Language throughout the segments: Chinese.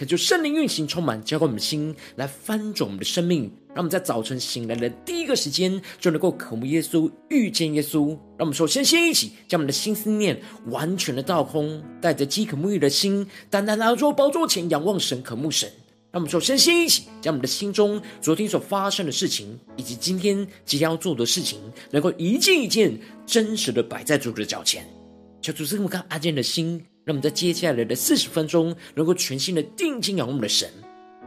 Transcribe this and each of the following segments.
恳求圣灵运行，充满浇灌我们的心，来翻转我们的生命。让我们在早晨醒来的第一个时间，就能够渴慕耶稣，遇见耶稣。让我们首先先一起将我们的心思念完全的倒空，带着饥渴沐浴的心，单单来到主宝座前仰望神，渴慕神。让我们首先先一起将我们的心中昨天所发生的事情，以及今天即将要做的事情，能够一件一件真实的摆在主的脚前，求主赐我们更安静的心。让我们在接下来的四十分钟，能够全心的定睛仰望我们的神，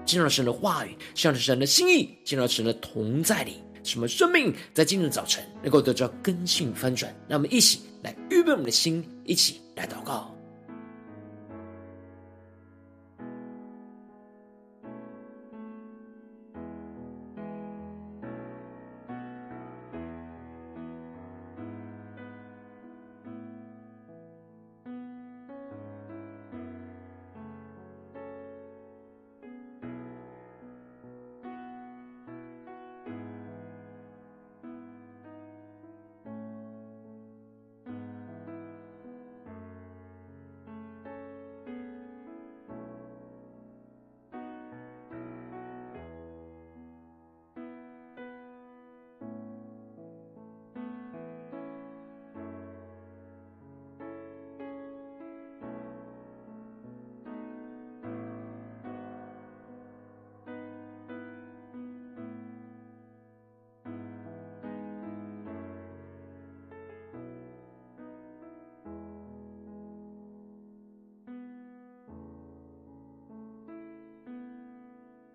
进入到神的话语，向着神的心意，进入到神的同在里，什么生命在今日早晨能够得到根性翻转。让我们一起来预备我们的心，一起来祷告。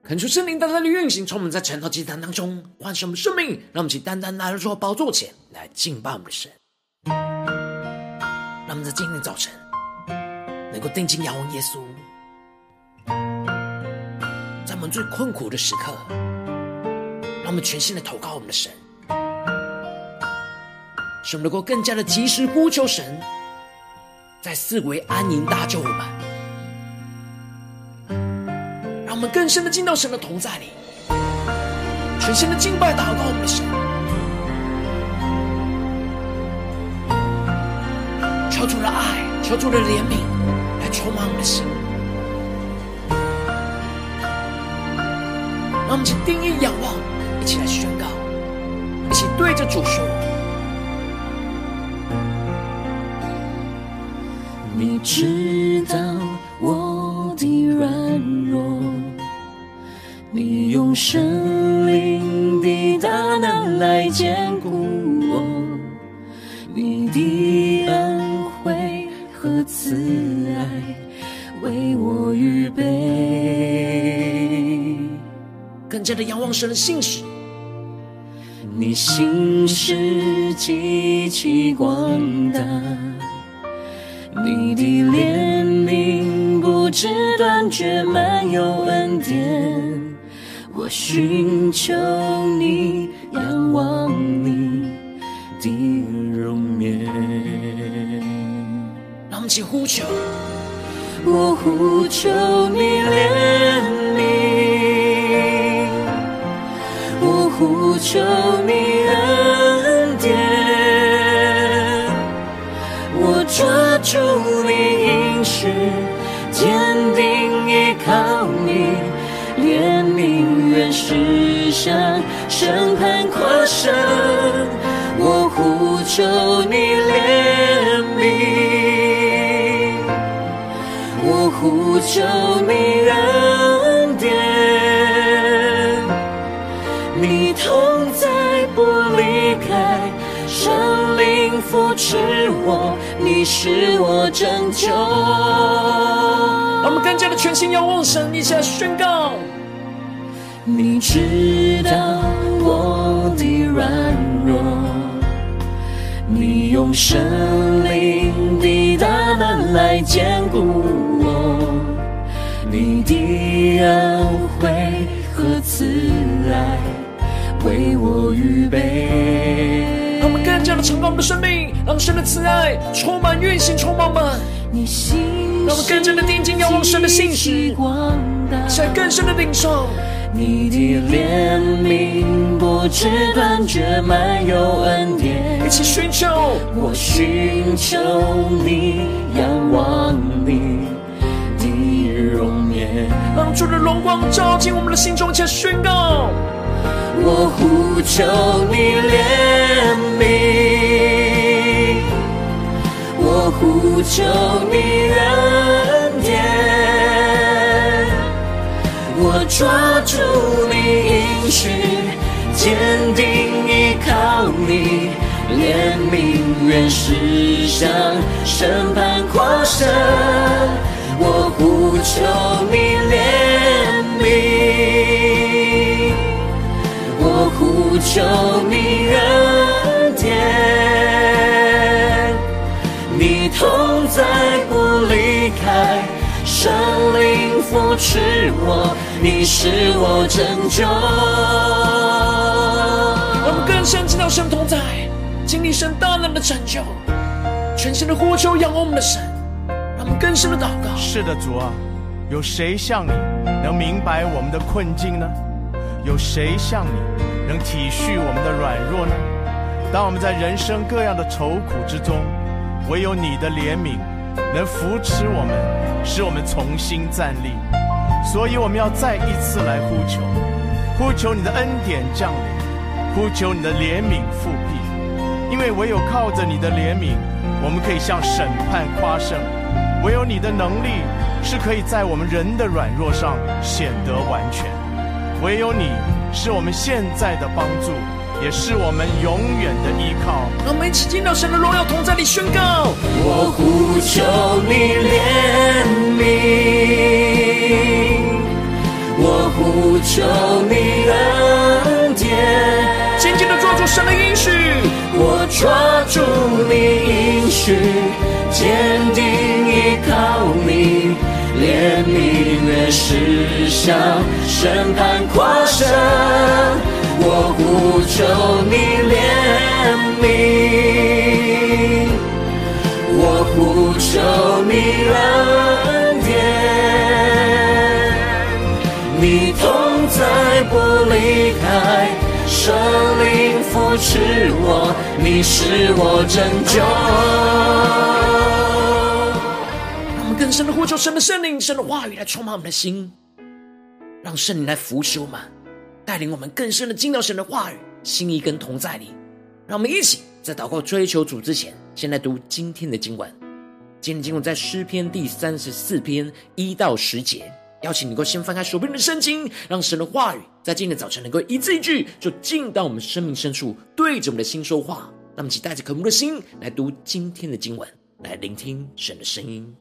恳求圣灵单单的运行，充满在晨祷祭坛当中，唤醒我们生命，让我们起单单来到主宝座前来敬拜我们的神。让我们在今天早晨能够定睛仰望耶稣，在我们最困苦的时刻，让我们全心的投靠我们的神，使我们能够更加的及时呼求神，在四围安营搭救我们。我们更深的进到神的同在里，全新的敬拜祷告我们的神，求主的爱，求主的怜悯来充满我们的心。让我们一起定意仰望，一起来宣告，一起对着主说：你知道我你用圣灵的大能来坚固我，你的恩惠和慈爱为我预备。更加的仰望神的信实，你信实极其广大，你的怜悯不知断绝，满有恩典。我寻求你，仰望你的容颜。让我们呼求，我呼求你怜悯，我呼求你恩典，我抓住你应许，悯愿施向审判跨生，我呼求你怜悯，我呼求你恩典，你同在不离开，圣灵扶持我，你是我拯救。让我们更加的全心仰望神，一起来宣告。你知道我的软弱，你用神灵的大能来坚固我，你的恩惠和慈爱为我预备。让我们更加的承担我们的生命，让神的慈爱充满运行，充满满。你心让我们更加的定睛仰望神的信实。大，在更深的领受。你的怜悯不知断绝，满有恩典。一起寻求，我寻求你，仰望你的容颜，让主的荣光照进我们的心中，且宣告。我呼求你怜悯，我呼求你恩抓住你应许，坚定依靠你，怜悯原是向审判夸胜，我呼求你怜悯。我呼求你恩典，你同在不，扶持我，你是我拯救。我们更深进到神同在，经历神大能的拯救，全新的呼求仰望我们的神，让我们更深的祷告。是的，主啊，有谁像你能明白我们的困境呢？有谁像你能体恤我们的软弱呢？当我们在人生各样的愁苦之中，唯有你的怜悯能扶持我们，使我们重新站立。所以我们要再一次来呼求，呼求你的恩典降临，呼求你的怜悯复辟。因为唯有靠着你的怜悯，我们可以向审判夸胜；唯有你的能力是可以在我们人的软弱上显得完全。唯有你是我们现在的帮助，也是我们永远的依靠。让我们一起听到神的荣耀同在里宣告。我呼求你怜悯，我呼求你恩典。紧紧的抓住神的应许，我抓住你应许，坚定依靠你。怜悯越是向审判夸胜，我呼求你怜悯，我呼求你恩典，你同在不离开，圣灵扶持我，你是我拯救。我们更深的呼求，神的圣灵、神的话语来充满我们的心，让圣灵来扶持我们，带领我们更深的进到神的话语、心意跟同在里。让我们一起在祷告追求主之前，先来读今天的经文。今天经文在诗篇第三十四篇一到十节。邀请你能够先翻开手边的圣经，让神的话语在今天的早晨能够一字一句，就进到我们生命深处，对着我们的心说话。让我们一起带着渴慕的心来读今天的经文，来聆听神的声音。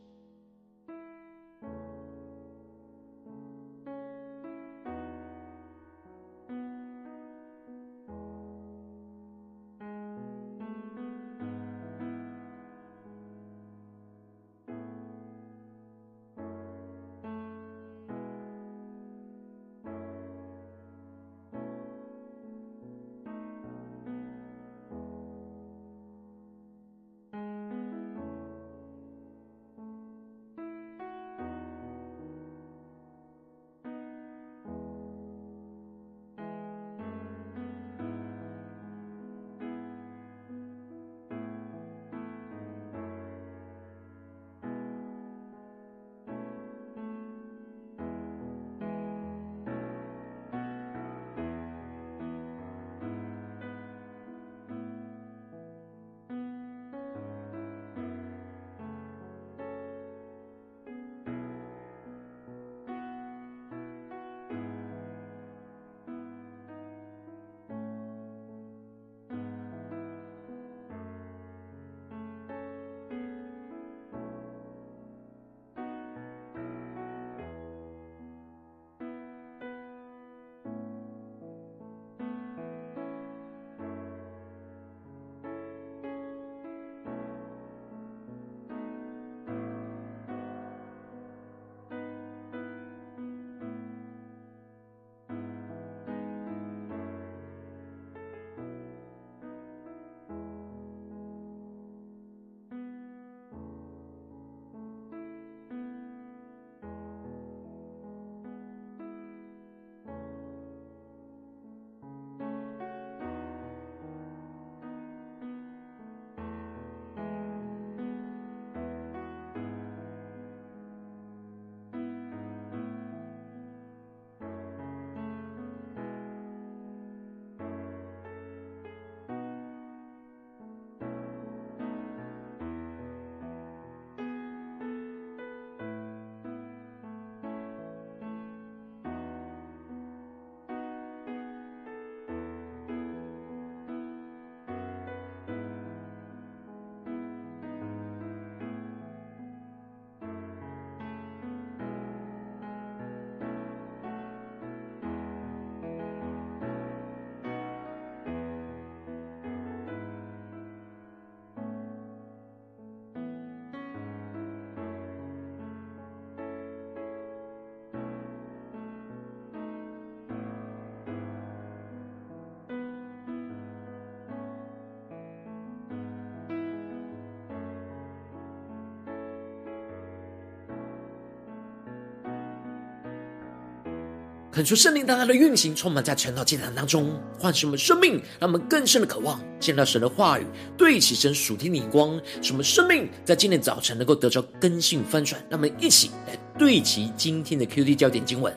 恳求圣灵大大的运行，充满在晨祷祭坛当中，唤醒我们生命，让我们更深的渴望见到神的话语，对齐神属天的眼光，使我们生命在今天早晨能够得着更新翻转。让我们一起来对齐今天的 QD 焦点经文，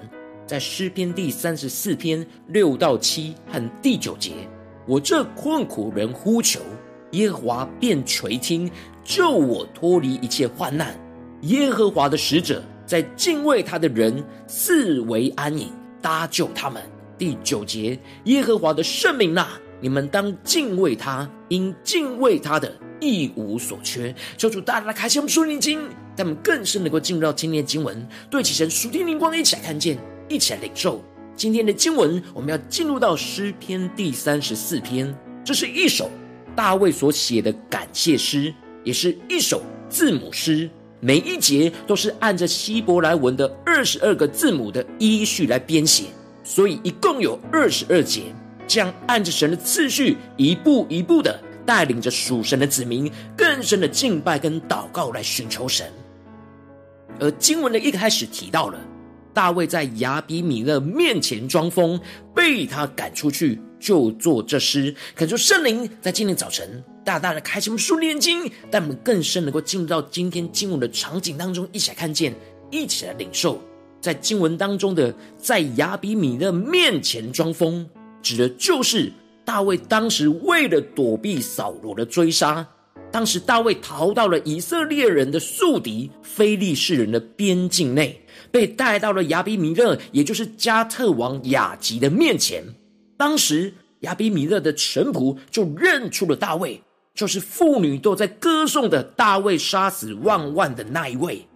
在诗篇第三十四篇六到七和第九节：我这困苦人呼求耶和华，便垂听，救我脱离一切患难。耶和华的使者在敬畏他的人四围安营。搭救他们。第九节，耶和华的圣民哪，你们当敬畏他，因敬畏他的一无所缺。求主大大的开心我们属灵经，他们更是能够进入到今天的经文，对齐神属天灵光，一起来看见，一起来领受今天的经文。我们要进入到诗篇第三十四篇，这是一首大卫所写的感谢诗，也是一首字母诗。每一节都是按着希伯来文的二十二个字母的依序来编写，所以一共有二十二节。这样按着神的次序，一步一步的带领着属神的子民更深的敬拜跟祷告来寻求神。而经文的一开始提到了大卫在亚比米勒面前装疯，被他赶出去。就做这诗，恳求圣灵在今天早晨大大的开启我们属灵眼睛，带我们更深能够进入到今天经文的场景当中，一起来看见，一起来领受。在经文当中的在亚比米勒面前装疯，指的就是大卫当时为了躲避扫罗的追杀，当时大卫逃到了以色列人的宿敌非利士人的边境内，被带到了亚比米勒，也就是加特王雅吉的面前。当时亚比米勒的臣仆就认出了大卫，就是妇女都在歌颂的大卫杀死万万的那一位，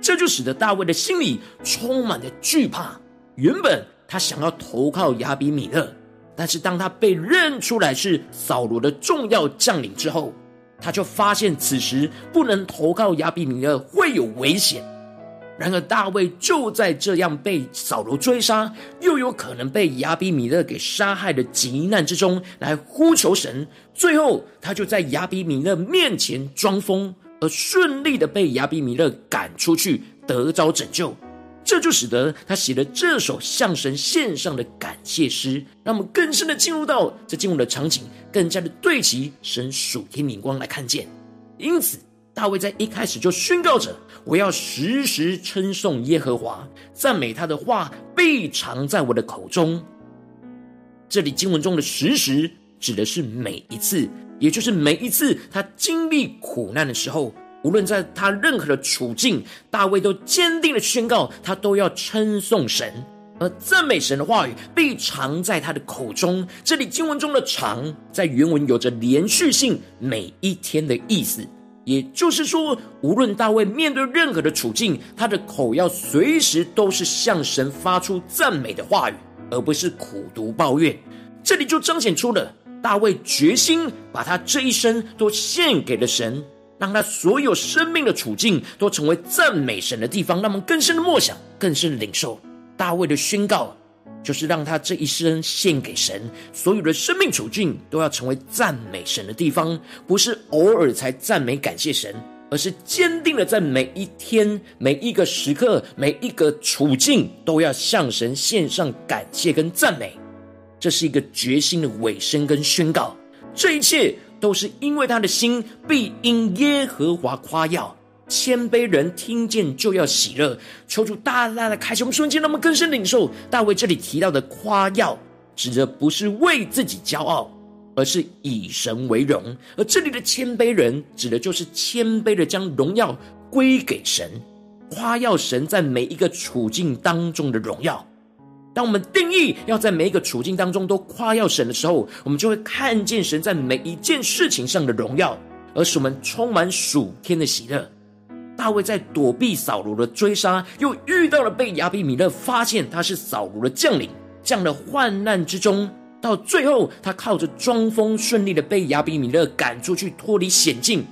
这就使得大卫的心里充满了惧怕。原本他想要投靠亚比米勒，但是当他被认出来是扫罗的重要将领之后，他就发现此时不能投靠亚比米勒会有危险。然而，大卫就在这样被扫罗追杀，又有可能被亚比米勒给杀害的急难之中，来呼求神。最后，他就在亚比米勒面前装疯，而顺利的被亚比米勒赶出去，得着拯救。这就使得他写了这首向神献上的感谢诗，让我们更深的进入到这进入的场景，更加的对齐神属天灵光来看见。因此。大卫在一开始就宣告着：“我要时时称颂耶和华，赞美他的话必常在我的口中。”这里经文中的“时时”指的是每一次，也就是每一次他经历苦难的时候，无论在他任何的处境，大卫都坚定的宣告，他都要称颂神，而赞美神的话语必常在他的口中。这里经文中的“常”在原文有着连续性、每一天的意思。也就是说，无论大卫面对任何的处境，他的口要随时都是向神发出赞美的话语，而不是苦毒抱怨。这里就彰显出了大卫决心把他这一生都献给了神，让他所有生命的处境都成为赞美神的地方。让我们更深的默想，更深的领受大卫的宣告。就是让他这一生献给神，所有的生命处境都要成为赞美神的地方，不是偶尔才赞美感谢神，而是坚定的在每一天、每一个时刻、每一个处境都要向神献上感谢跟赞美。这是一个决心的尾声跟宣告，这一切都是因为他的心必因耶和华夸耀。谦卑人听见就要喜乐，求主大大的开启我们瞬间，我们更深领受大卫这里提到的夸耀，指的不是为自己骄傲，而是以神为荣。而这里的谦卑人，指的就是谦卑的将荣耀归给神，夸耀神在每一个处境当中的荣耀。当我们定义要在每一个处境当中都夸耀神的时候，我们就会看见神在每一件事情上的荣耀，而使我们充满属天的喜乐。大卫在躲避扫罗的追杀，又遇到了被亚比米勒发现他是扫罗的将领，这样的患难之中，到最后他靠着装疯顺利的被亚比米勒赶出去，脱离险境。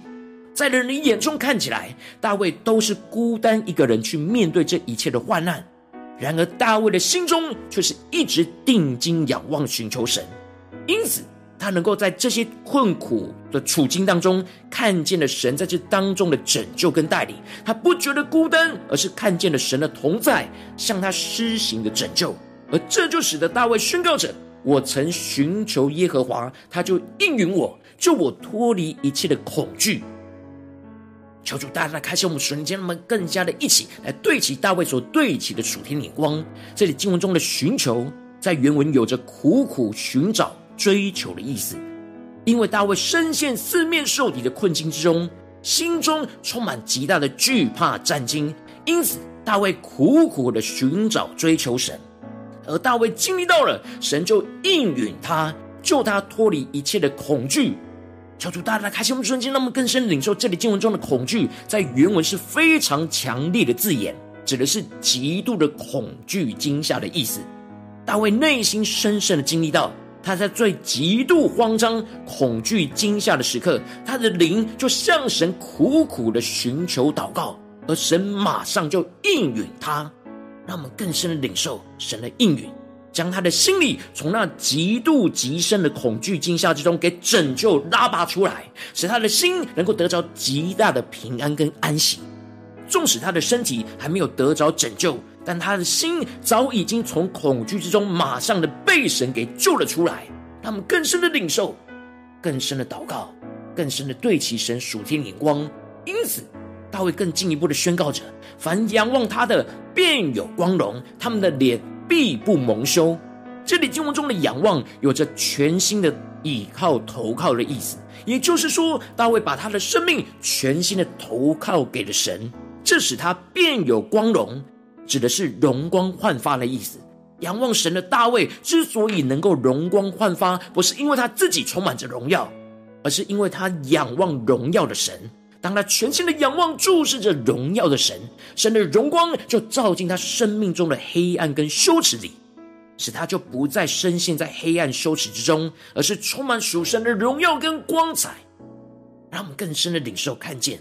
在人的眼中看起来，大卫都是孤单一个人去面对这一切的患难。然而，大卫的心中却是一直定睛仰望寻求神，因此。他能够在这些困苦的处境当中，看见了神在这当中的拯救跟带领。他不觉得孤单，而是看见了神的同在，向他施行的拯救。而这就使得大卫宣告着：“我曾寻求耶和华，他就应允我，救我脱离一切的恐惧。”求主大大开启我们瞬间，们更加的一起来对齐大卫所对齐的属天眼光。这里经文中的寻求，在原文有着苦苦寻找、追求的意思。因为大卫深陷四面受敌的困境之中，心中充满极大的惧怕战惊，因此大卫苦苦的寻找、追求神。而大卫经历到了，神就应允他，救他脱离一切的恐惧。求主大大开启我们瞬间，让我们更深领受这里经文中的恐惧，在原文是非常强烈的字眼，指的是极度的恐惧、惊吓的意思。大卫内心深深的经历到，他在最极度慌张、恐惧、惊吓的时刻，他的灵就向神苦苦的寻求祷告，而神马上就应允他，让我们更深的领受神的应允。将他的心里从那极度极深的恐惧惊吓之中给拯救拉拔出来，使他的心能够得着极大的平安跟安息。纵使他的身体还没有得着拯救，但他的心早已经从恐惧之中马上的被神给救了出来。他们更深的领受，更深的祷告，更深的对齐神属天眼光。因此，大卫更进一步的宣告着：凡仰望他的，便有光荣；他们的脸。必不蒙羞。这里经文中的仰望，有着全新的倚靠、投靠的意思。也就是说，大卫把他的生命全心的投靠给了神，这使他变有光荣，指的是容光焕发的意思。仰望神的大卫之所以能够容光焕发，不是因为他自己充满着荣耀，而是因为他仰望荣耀的神。当他全心的仰望、注视着荣耀的神，神的荣光就照进他生命中的黑暗跟羞耻里，使他就不再深陷在黑暗羞耻之中，而是充满属神的荣耀跟光彩。让我们更深的领受、看见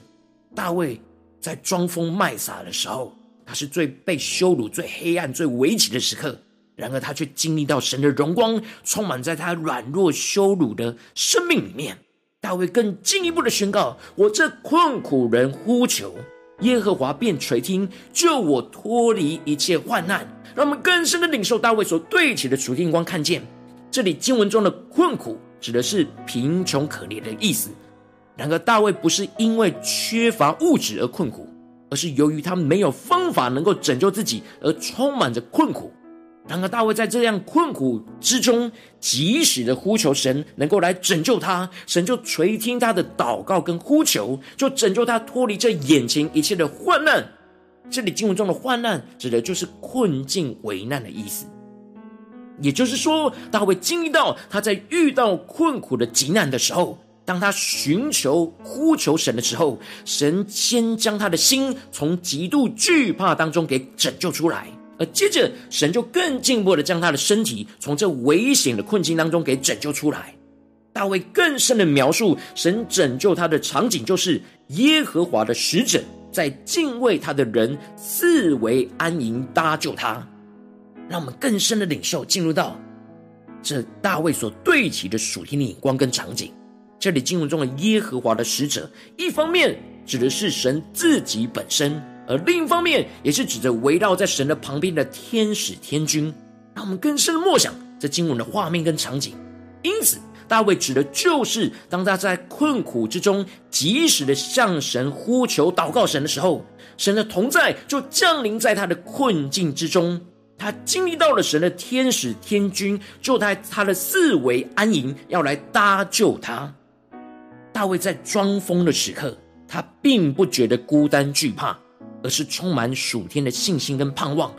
大卫在装疯卖傻的时候，他是最被羞辱、最黑暗、最危急的时刻，然而他却经历到神的荣光充满在他软弱、羞辱的生命里面。大卫更进一步的宣告：“我这困苦人呼求耶和华，便垂听，救我脱离一切患难。”让我们更深的领受大卫所对齐的属天光，看见这里经文中的困苦指的是贫穷可怜的意思。然而，大卫不是因为缺乏物质而困苦，而是由于他没有方法能够拯救自己而充满着困苦。然而，大卫在这样困苦之中，及时的呼求神，能够来拯救他，神就垂听他的祷告跟呼求，就拯救他脱离这眼前一切的患难。这里经文中的患难，指的就是困境、危难的意思。也就是说，大卫经历到他在遇到困苦的急难的时候，当他寻求呼求神的时候，神先将他的心从极度惧怕当中给拯救出来。而接着，神就更进一步的将他的身体从这危险的困境当中给拯救出来。大卫更深的描述神拯救他的场景，就是耶和华的使者在敬畏他的人四围安营搭救他。让我们更深的领受，进入到这大卫所对齐的属天的眼光跟场景。这里经文中的耶和华的使者，一方面指的是神自己本身。而另一方面，也是指着围绕在神的旁边的天使天军，让我们更深的默想这经文的画面跟场景。因此，大卫指的就是当他在困苦之中，及时的向神呼求祷告神的时候，神的同在就降临在他的困境之中。他经历到了神的天使天军就在他的四围安营，要来搭救他。大卫在装疯的时刻，他并不觉得孤单惧怕。而是充满属天的信心跟盼望，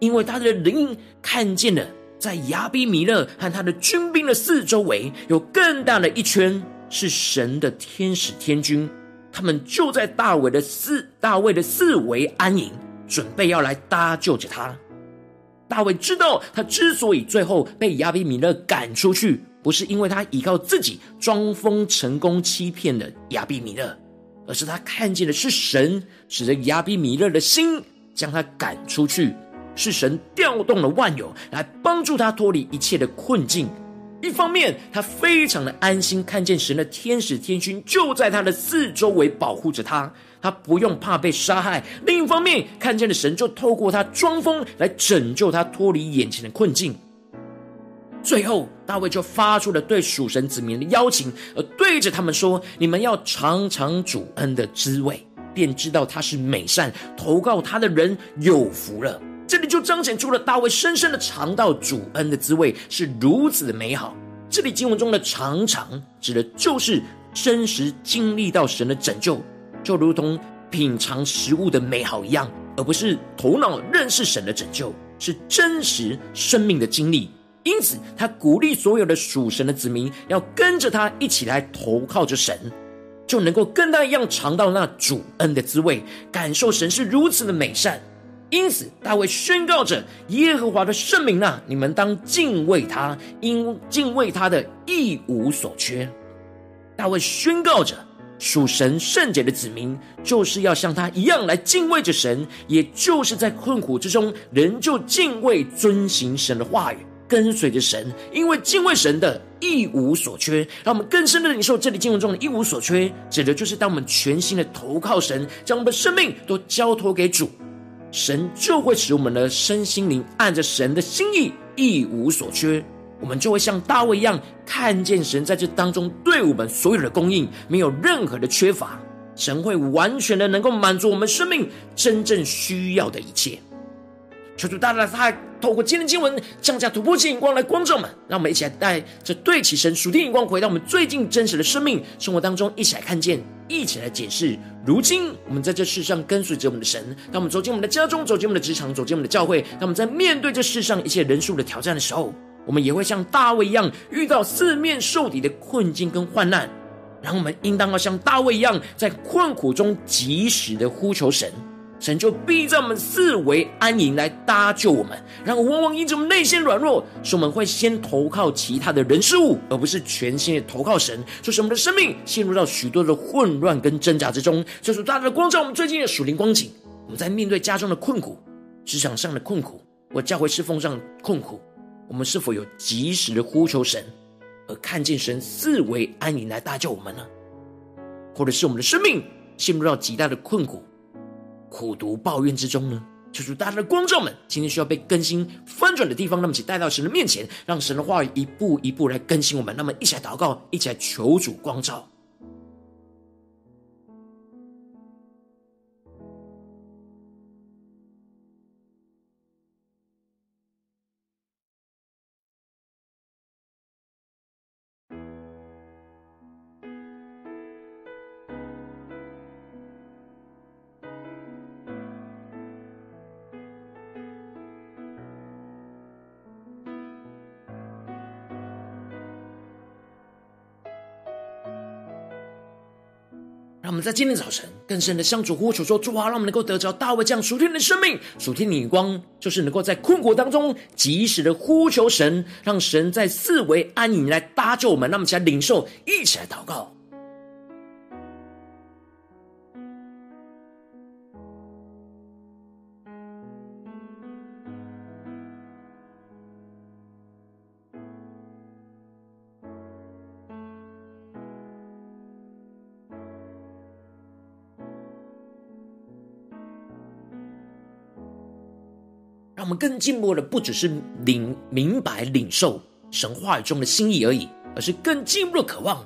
因为他的灵看见了，在亚比米勒和他的军兵的四周围有更大的一圈是神的天使天军，他们就在大卫的四大卫的四围安营，准备要来搭救着他。大卫知道，他之所以最后被亚比米勒赶出去，不是因为他依靠自己装疯成功欺骗了亚比米勒。而是他看见的是神使得亚比米勒的心将他赶出去，是神调动了万有来帮助他脱离一切的困境，一方面，他非常的安心，看见神的天使天军就在他的四周围保护着他，他不用怕被杀害；另一方面，看见了神就透过他装疯来拯救他脱离眼前的困境。最后，大卫就发出了对属神子民的邀请，而对着他们说：“你们要尝尝主恩的滋味，便知道他是美善，投靠他的人有福了。”这里就彰显出了大卫深深的尝到主恩的滋味是如此的美好。这里经文中的“常常”指的就是真实经历到神的拯救，就如同品尝食物的美好一样，而不是头脑认识神的拯救，是真实生命的经历。因此，他鼓励所有的属神的子民要跟着他一起来投靠着神，就能够跟他一样尝到那主恩的滋味，感受神是如此的美善。因此，大卫宣告着：“耶和华的圣名啊，你们当敬畏他，因敬畏他的一无所缺。”大卫宣告着，属神圣洁的子民就是要像他一样来敬畏着神，也就是在困苦之中，仍旧敬畏、遵行神的话语，跟随着神，因为敬畏神的一无所缺。让我们更深的领受这里经文中的一无所缺，指的就是当我们全心的投靠神，将我们的生命都交托给主。神就会使我们的身心灵按着神的心意一无所缺，我们就会像大卫一样，看见神在这当中对我们所有的供应，没有任何的缺乏。神会完全的能够满足我们生命真正需要的一切。求主大大他透过今天的经文降下突破性眼光来光照我们，让我们一起来带着对齐神属天眼光，回到我们最近真实的生命生活当中，一起来看见，一起来解释。如今我们在这世上跟随着我们的神，当我们走进我们的家中，走进我们的职场，走进我们的教会，当我们在面对这世上一切人数的挑战的时候，我们也会像大卫一样遇到四面受敌的困境跟患难，然后我们应当要像大卫一样，在困苦中及时的呼求神。神就必在我们四围安营来搭救我们，然后往往因着我们内心软弱，使我们会先投靠其他的人事物，而不是全心的投靠神，就使我们的生命陷入到许多的混乱跟挣扎之中。就是大大的光照我们最近的属灵光景，我们在面对家中的困苦、职场上的困苦，我教会侍奉上的困苦，我们是否有及时的呼求神，而看见神四围安营来搭救我们呢？或者是我们的生命陷入到极大的困苦？苦读抱怨之中呢，求主大家的光照们，今天需要被更新翻转的地方，那么请带到神的面前，让神的话语一步一步来更新我们。那么一起来祷告，一起来求主光照。在今天早晨更深的向主呼求说：主啊，让我们能够得着大卫这样属天的生命、属天的眼光，就是能够在困苦当中及时的呼求神，让神在四维安营来搭救我们。让我们起来领受，一起来祷告。更进步的，不只是领明白领受神话语中的心意而已，而是更进一步的渴望，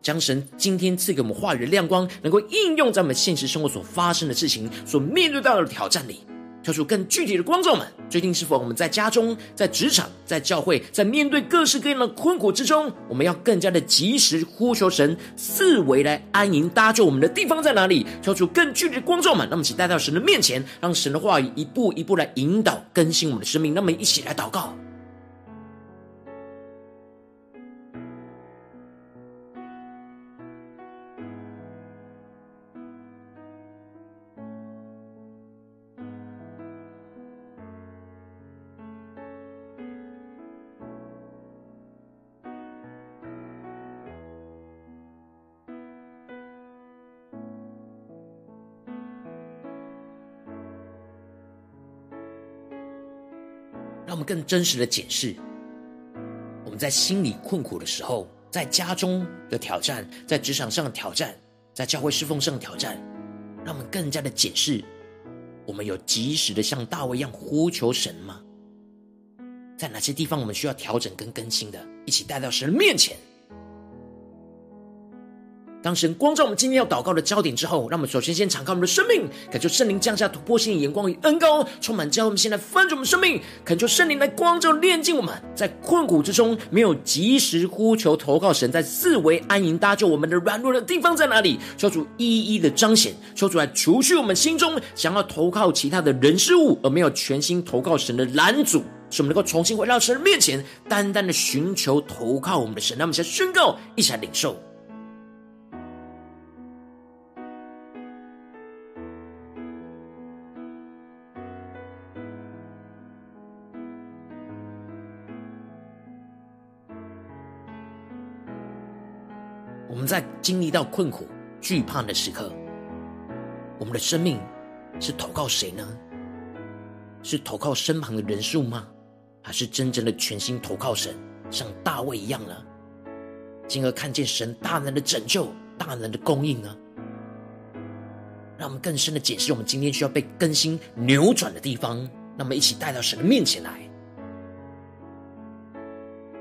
将神今天赐给我们话语的亮光，能够应用在我们现实生活所发生的事情、所面对到的挑战里。跳出更具体的光照们，最近是否我们在家中、在职场、在教会，在面对各式各样的困苦之中，我们要更加的及时呼求神，四围来安营搭救我们的地方在哪里？跳出更具体的光照们，那么请带到神的面前，让神的话语一步一步来引导更新我们的生命。那么一起来祷告。更真实的检视，我们在心里困苦的时候，在家中的挑战，在职场上的挑战，在教会侍奉上的挑战，让我们更加的检视，我们有及时的像大卫一样呼求神吗？在哪些地方我们需要调整跟更新的，一起带到神的面前。当神光照我们今天要祷告的焦点之后，让我们首先先敞开我们的生命，恳求圣灵降下突破性的眼光与恩膏，充满教会。我们现在翻转我们生命，恳求圣灵来光照炼净我们，在困苦之中没有及时呼求投靠神，在四围安营搭救我们的软弱的地方在哪里？求主一一的彰显，求主来除去我们心中想要投靠其他的人事物，而没有全心投靠神的拦阻，使我们能够重新回到神的面前，单单的寻求投靠我们的神。让我们先宣告，一起来领受。在经历到困苦、惧怕的时刻，我们的生命是投靠谁呢？是投靠身旁的人数吗？还是真正的全心投靠神，像大卫一样呢？进而看见神大能的拯救、大能的供应呢？让我们更深的解释我们今天需要被更新、扭转的地方。让我们一起带到神的面前来。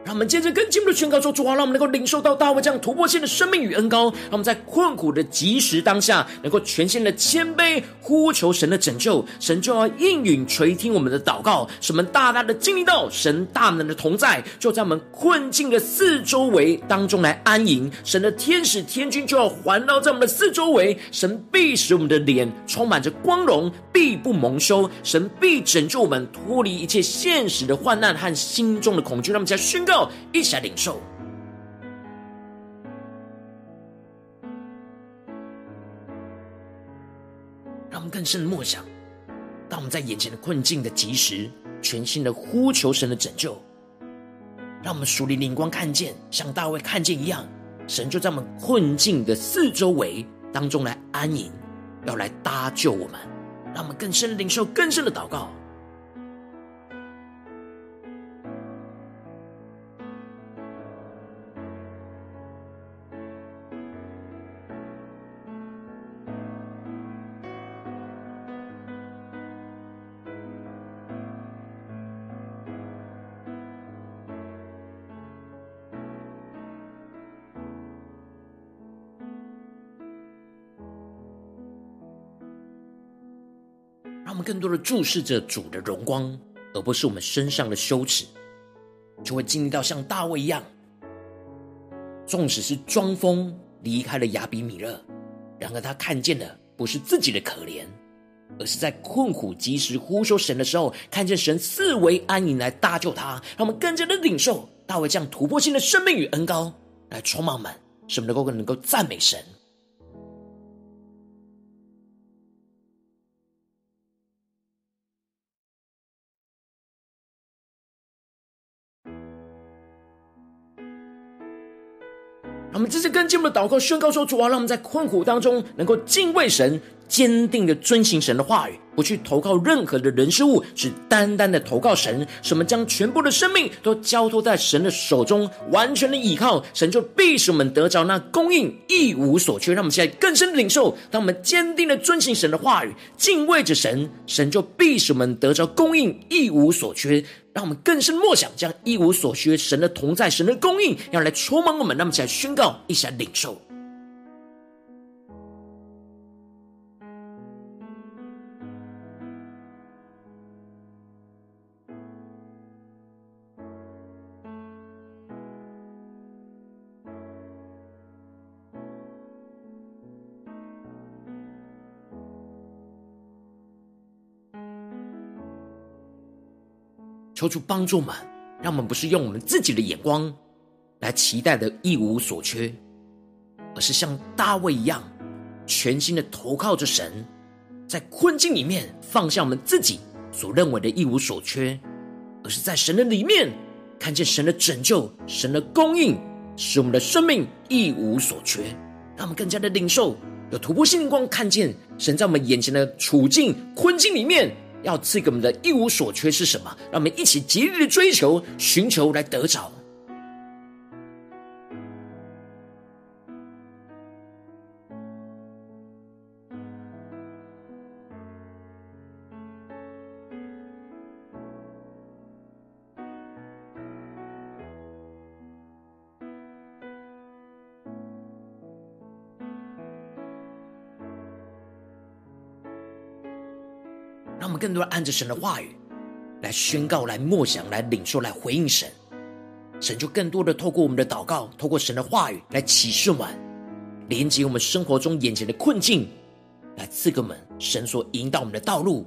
让我们接着更进一步的宣告说：“主啊，让我们能够领受到大卫这样突破性的生命与恩膏，让我们在困苦的即时当下，能够全心的谦卑呼求神的拯救，神就要应允垂听我们的祷告，使我们大大的经历到神大能的同在，就在我们困境的四周围当中来安营。神的天使天军就要环绕在我们的四周围，神必使我们的脸充满着光荣，必不蒙羞。神必拯救我们脱离一切现实的患难和心中的恐惧。让我们再宣告。”一起来领受，让我们更深的默想。当我们在眼前的困境的及时，全心的呼求神的拯救，让我们属灵灵光看见，像大卫看见一样，神就在我们困境的四周围当中来安营，要来搭救我们。让我们更深的领受，更深的祷告。更多的注视着主的荣光，而不是我们身上的羞耻，就会经历到像大卫一样，纵使是装疯离开了亚比米勒，然而他看见的不是自己的可怜，而是在困苦及时呼求神的时候，看见神四围安营来搭救他。让我们更加的领受大卫这样突破性的生命与恩膏，来充满我们，使我们能够能够赞美神。我们这次跟进我们的祷告，宣告说：主啊，让我们在困苦当中能够敬畏神，坚定的遵行神的话语，不去投靠任何的人事物，只单单的投靠神。使我们将全部的生命都交托在神的手中，完全的倚靠神，就必使我们得着那供应，一无所缺。让我们现在更深的领受，当我们坚定的遵行神的话语，敬畏着神，神就必使我们得着供应，一无所缺。让我们更深默想，将一无所缺，神的同在，神的供应，要来充满我们。那么，起来宣告，一起来领受。求主帮助我们，让我们不是用我们自己的眼光来期待的一无所缺，而是像大卫一样，全心的投靠着神，在困境里面放下我们自己所认为的一无所缺，而是在神的里面看见神的拯救、神的供应，使我们的生命一无所缺。让我们更加的领受，有突破性的光，看见神在我们眼前的处境、困境里面。要赐给我们的一无所缺是什么？让我们一起竭力的追求、寻求来得着。更多的按着神的话语来宣告、来默想、来领受、来回应神。神就更多的透过我们的祷告，透过神的话语来启示我们，连接我们生活中眼前的困境，来赐给我们神所引导我们的道路。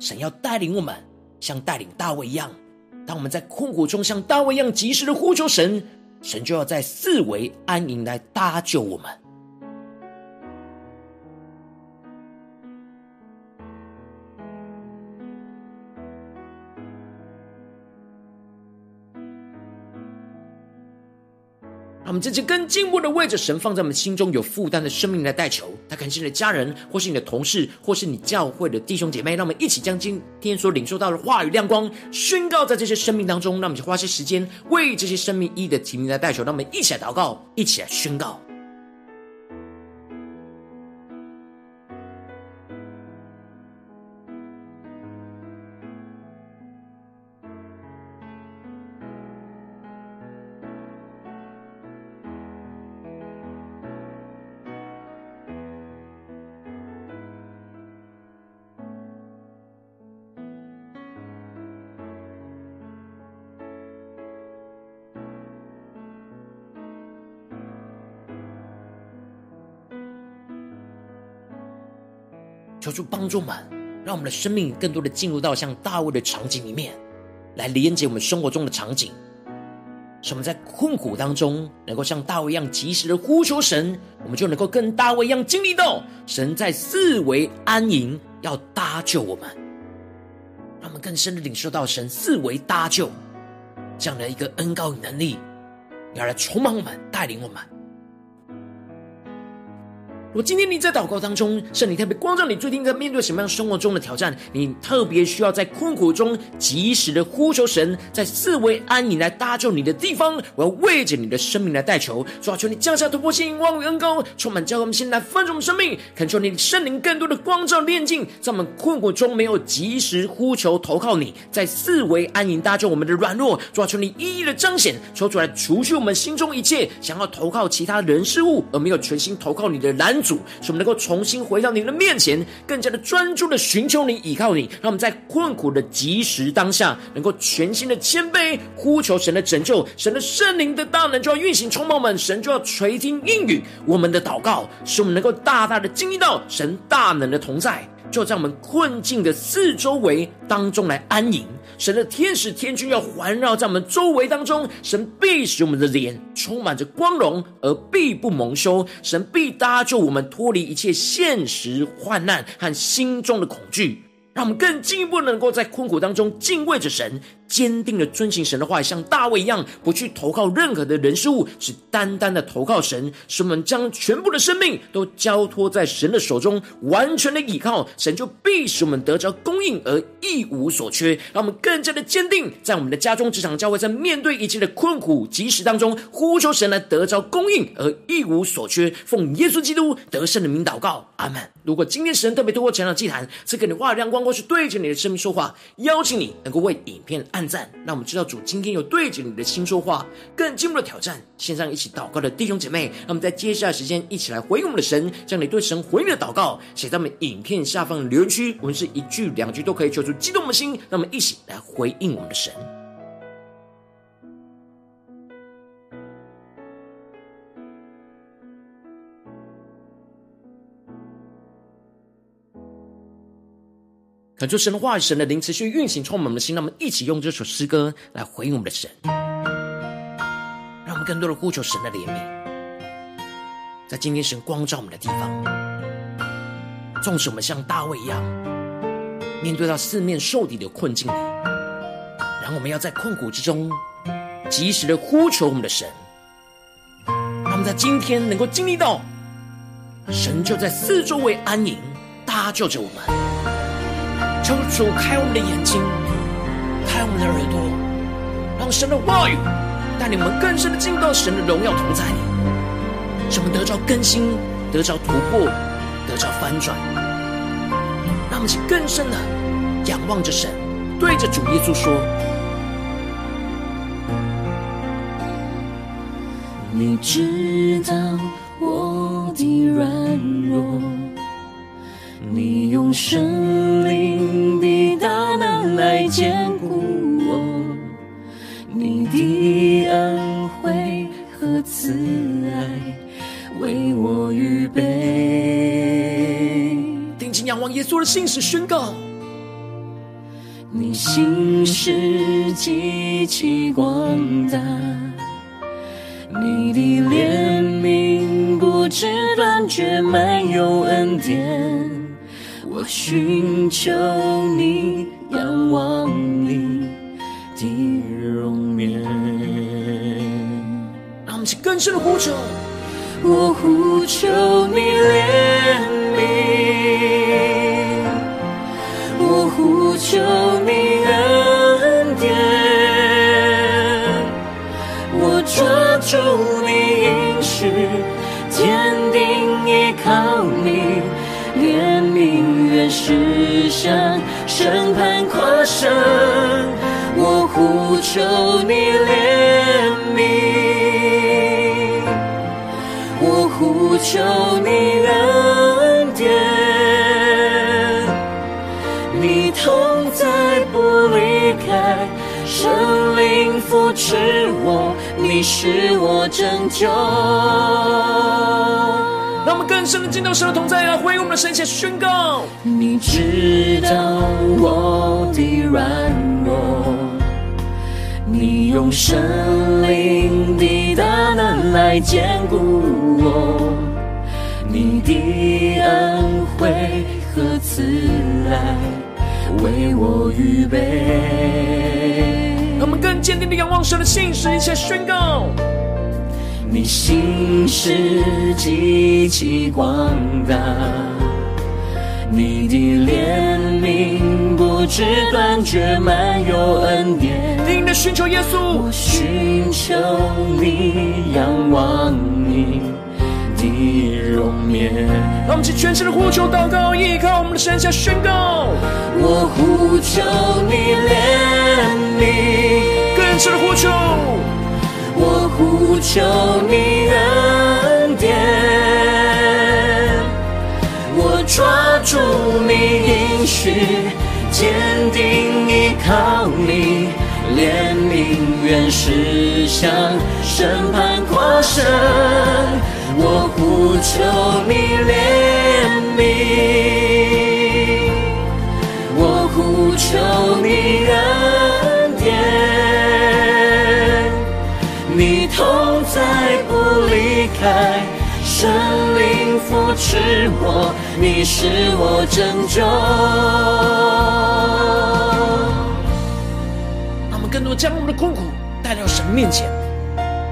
神要带领我们，像带领大卫一样。当我们在困苦中像大卫一样及时的呼求神，神就要在四围安营来搭救我们。让我们这些更进一步的为着神放在我们心中有负担的生命来代求，他可能是你的家人，或是你的同事，或是你教会的弟兄姐妹。让我们一起将今天所领受到的话语亮光宣告在这些生命当中。让我们就花些时间为这些生命一的提名来代求。让我们一起来祷告，一起来宣告。主帮助我们，让我们的生命更多的进入到像大卫的场景里面，来连接我们生活中的场景，使我们在困苦当中能够像大卫一样及时的呼求神，我们就能够跟大卫一样经历到神在四围安营，要搭救我们，让我们更深的领受到神四围搭救这样的一个恩膏与能力，要来充满我们，带领我们。如果今天你在祷告当中，圣灵特别光照你，最近在面对什么样生活中的挑战？你特别需要在困苦中及时的呼求神，在四维安营来搭救你的地方，我要为着你的生命来代求，主啊，求你降下突破性、望与恩膏，充满教我们现在丰盛的生命，恳求你圣灵更多的光照炼净，在我们困苦中没有及时呼求投靠你，在四维安营搭救我们的软弱，主啊，求你一一的彰显，求主来除去我们心中一切想要投靠其他人事物而没有全心投靠你的拦。主，使我们能够重新回到您的面前，更加的专注的寻求你、依靠你，让我们在困苦的及时当下，能够全新的谦卑，呼求神的拯救，神的圣灵的大能就要运行充满我们，神就要垂听应允我们的祷告，使我们能够大大的经历到神大能的同在，就在我们困境的四周围当中来安营。神的天使天君要环绕在我们周围当中，神必使我们的脸充满着光荣，而必不蒙羞。神必搭救我们脱离一切现实患难和心中的恐惧。让我们更进一步能够在困苦当中敬畏着神，坚定的遵行神的话，像大卫一样，不去投靠任何的人事物，只单单的投靠神。使我们将全部的生命都交托在神的手中，完全的倚靠神，就必使我们得着供应而一无所缺。让我们更加的坚定，在我们的家中、职场、教会，在面对一切的困苦、疾时当中，呼求神来得着供应而一无所缺。奉耶稣基督得胜的名祷告，阿门。如果今天神特别透过成长祭坛赐给你话亮光，或是对着你的生命说话，邀请你能够为影片按赞，那我们知道主今天有对着你的心说话，更进一步的挑战。线上一起祷告的弟兄姐妹，那我们在接下来时间一起来回应我们的神，将你对神回应的祷告写在我们影片下方的留言区，我们是一句两句都可以求出激动的心，那我们一起来回应我们的神。恳求神的话语、神的灵持续运行，充满我们的心。让我们一起用这首诗歌来回应我们的神，让我们更多的呼求神的怜悯，在今天神光照我们的地方，纵使我们像大卫一样，面对到四面受敌的困境里，然后我们要在困苦之中及时的呼求我们的神，让我们在今天能够经历到神就在四周围安营，搭救着我们。求主开我们的眼睛，开我们的耳朵，让神的话语带领我们更深的进入到神的荣耀同在里，使我们得着更新，得着突破，得着翻转。让我们去更深的仰望着神，对着主耶稣说：“你知道我的软弱。”你用生命仰望耶稣的信使宣告。你心事极其广大，你的怜悯不知断绝，满有恩典。我寻求你，仰望你的容颜。让我们去更深的呼求，我呼求你怜求你恩典，我抓住你应许，坚定依靠你，怜悯原是向审判跨生，我呼求你怜悯，我呼求你恩你同在不离开，圣灵扶持我，你是我拯救。让我们更深的进到神的同在，来回应我们的神，且宣告：你知道我的软弱，你用圣灵的大能来坚固我，你的恩惠和慈爱为我预备？让我们更坚定的仰望神的信实，一切宣告。你心事极其广大，你的怜悯不知断绝，满有恩典。定的寻求耶稣，我寻求你，仰望你的容颜。让我们去全心的呼求祷告，依靠我们的神，下宣告。我呼求你怜悯，更深的呼求。我呼求你恩典，我抓住你应许，坚定依靠你，怜悯原是向审判跨生，我呼求你怜悯，我呼求你恩典。你同在不离开，圣灵扶持我，你是我拯救。让我们更多将我们的困苦带到神面前，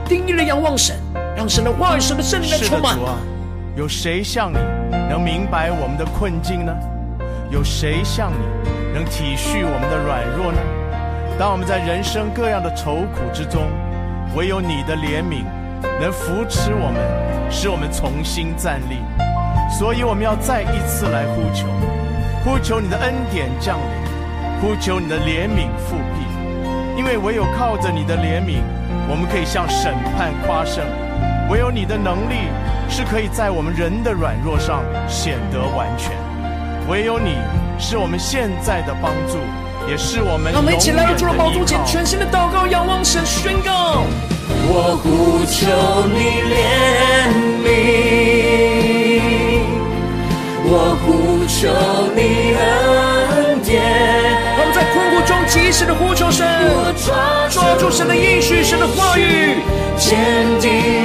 定义的仰望神，让神的话语、神的圣灵来充满。主啊，有谁像你能明白我们的困境呢？有谁像你能体恤我们的软弱呢？当我们在人生各样的愁苦之中，唯有你的怜悯能扶持我们，使我们重新站立。所以我们要再一次来呼求，呼求你的恩典降临，呼求你的怜悯复辟。因为唯有靠着你的怜悯，我们可以向审判夸胜；唯有你的能力是可以在我们人的软弱上显得完全；唯有你是我们现在的帮助。也是我们。让我们一起来到主的宝座前，全新的祷告，仰望神，宣告。我呼求你怜悯，我呼求你恩典。让我们在困苦中及时的呼求神，抓住神的应许，神的话语，坚定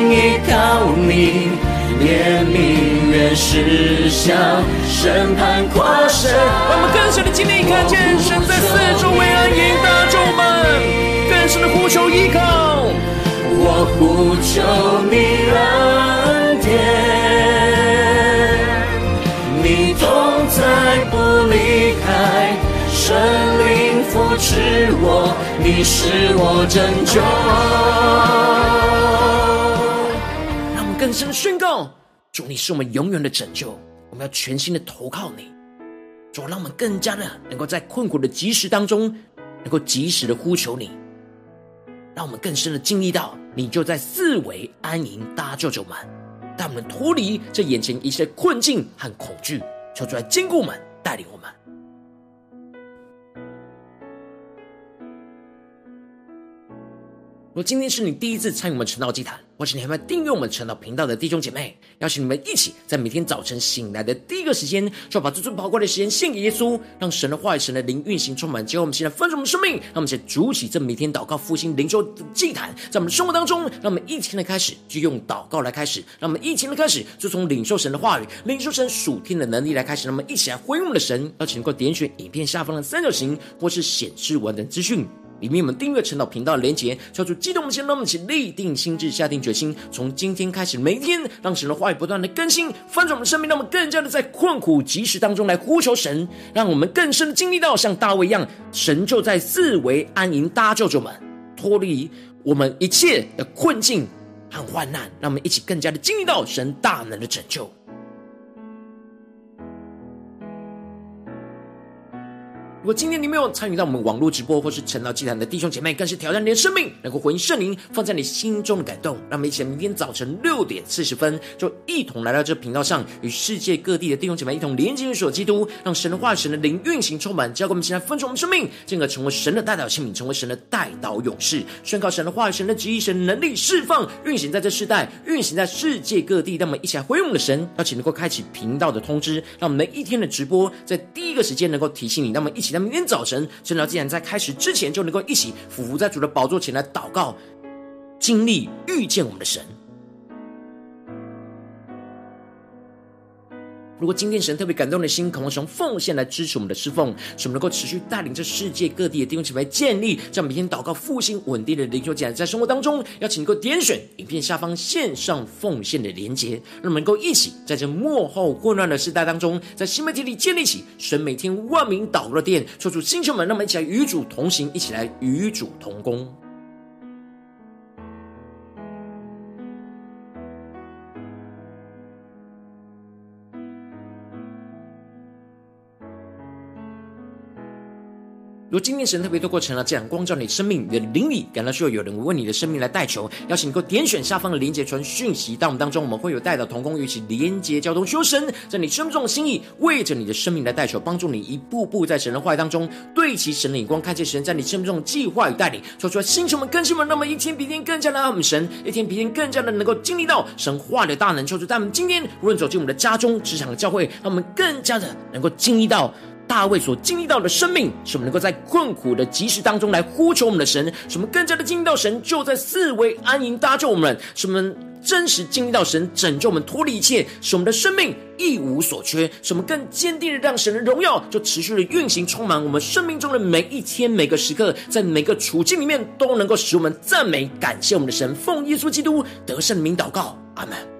怜悯原是向审判跨生，让我们更深的经历看见神在四周为安营搭救我们，更深的呼求依靠。我呼求你恩典，你同在不离开，神灵扶持我，你是我拯救。更深的宣告，主，你是我们永远的拯救，我们要全心的投靠你。主，让我们更加的能够在困苦的及时当中，能够及时的呼求你，让我们更深的经历到，你就在四围安营搭救着我们，带我们脱离这眼前一切困境和恐惧，求主来坚固我们，带领我们。如果今天是你第一次参与我们晨祷祭坛，或是你还没订阅我们陈祷频道的弟兄姐妹，邀请你们一起在每天早晨醒来的第一个时间，就把这最宝贵的时间献给耶稣，让神的话语、神的灵运行充满，结果我们现在丰盛的生命。让我们先筑起这每天祷告复兴灵修的祭坛，在我们的生活当中，让我们一天的开始就用祷告来开始，让我们一天的开始就从领受神的话语、领受神属天的能力来开始，让我们一起来回应我们的神。邀请能够点选影片下方的三角形，或是显示完整资讯。里面我们订阅晨祷频道的连结，叫做激动的心，让我们一起立定心智，下定决心，从今天开始，每一天让神的话语不断的更新，翻转我们生命，让我们更加的在困苦疾时当中来呼求神，让我们更深的经历到像大卫一样，神就在四围安营搭救着我们，脱离我们一切的困境和患难，让我们一起更加的经历到神大能的拯救。如果今天你没有参与到我们网络直播或是晨祷祭坛的弟兄姐妹，更是挑战你的生命，能够回应圣灵放在你心中的感动。让我们一起明天早晨六点四十分，就一同来到这频道上，与世界各地的弟兄姐妹一同连接、所基督，让神的话、神的灵运行充满，交给我们现在分盛我们生命，进而成为神的代祷器皿，成为神的代祷勇士，宣告神的话、神的旨意、神的能力释放运行在这世代，运行在世界各地。让我们一起来回应我们的神，邀请能够开启频道的通知，让我们每一天的直播在第一个时间能够提醒你。让我们一起。在明天早晨，晨祷既然在开始之前就能够一起伏伏在主的宝座前来祷告，经历遇见我们的神。如果今天神特别感动的心，渴望从奉献来支持我们的侍奉，使我们能够持续带领着世界各地的弟兄姐妹建立这样每天祷告复兴稳定的灵修节，在生活当中，邀请你能够点选影片下方线上奉献的连结，让我们能够一起在这幕后混乱的时代当中，在新媒体里建立起神每天万名祷告的殿，说出星球们，让我们一起来与主同行，一起来与主同工。如果今天神特别透过晨祷这样光照你生命，你的灵里感到需要有人为你的生命来代求，邀请你够点选下方的连结传讯息到我们当中，我们会有代祷同工一起连结交通，修神在你生命中的心意，为着你的生命来代求，帮助你一步步在神的话语当中对齐神的眼光，看见神在你生命中的计划与带领，说出来星球们更新们，那么一天比一天更加的爱我们神，一天比一天更加的能够经历到神话的大能，求主在我们今天无论走进我们的家中、职场、教会，让我们更加的能够经历到。大卫所经历到的生命，使我们能够在困苦的疾时当中来呼求我们的神，使我们更加的经历到神就在四围安营搭救我们，使我们真实经历到神拯救我们脱离一切，使我们的生命一无所缺，使我们更坚定的让神的荣耀就持续的运行充满我们生命中的每一天每个时刻，在每个处境里面都能够使我们赞美感谢我们的神，奉耶稣基督得胜的名祷告，阿门。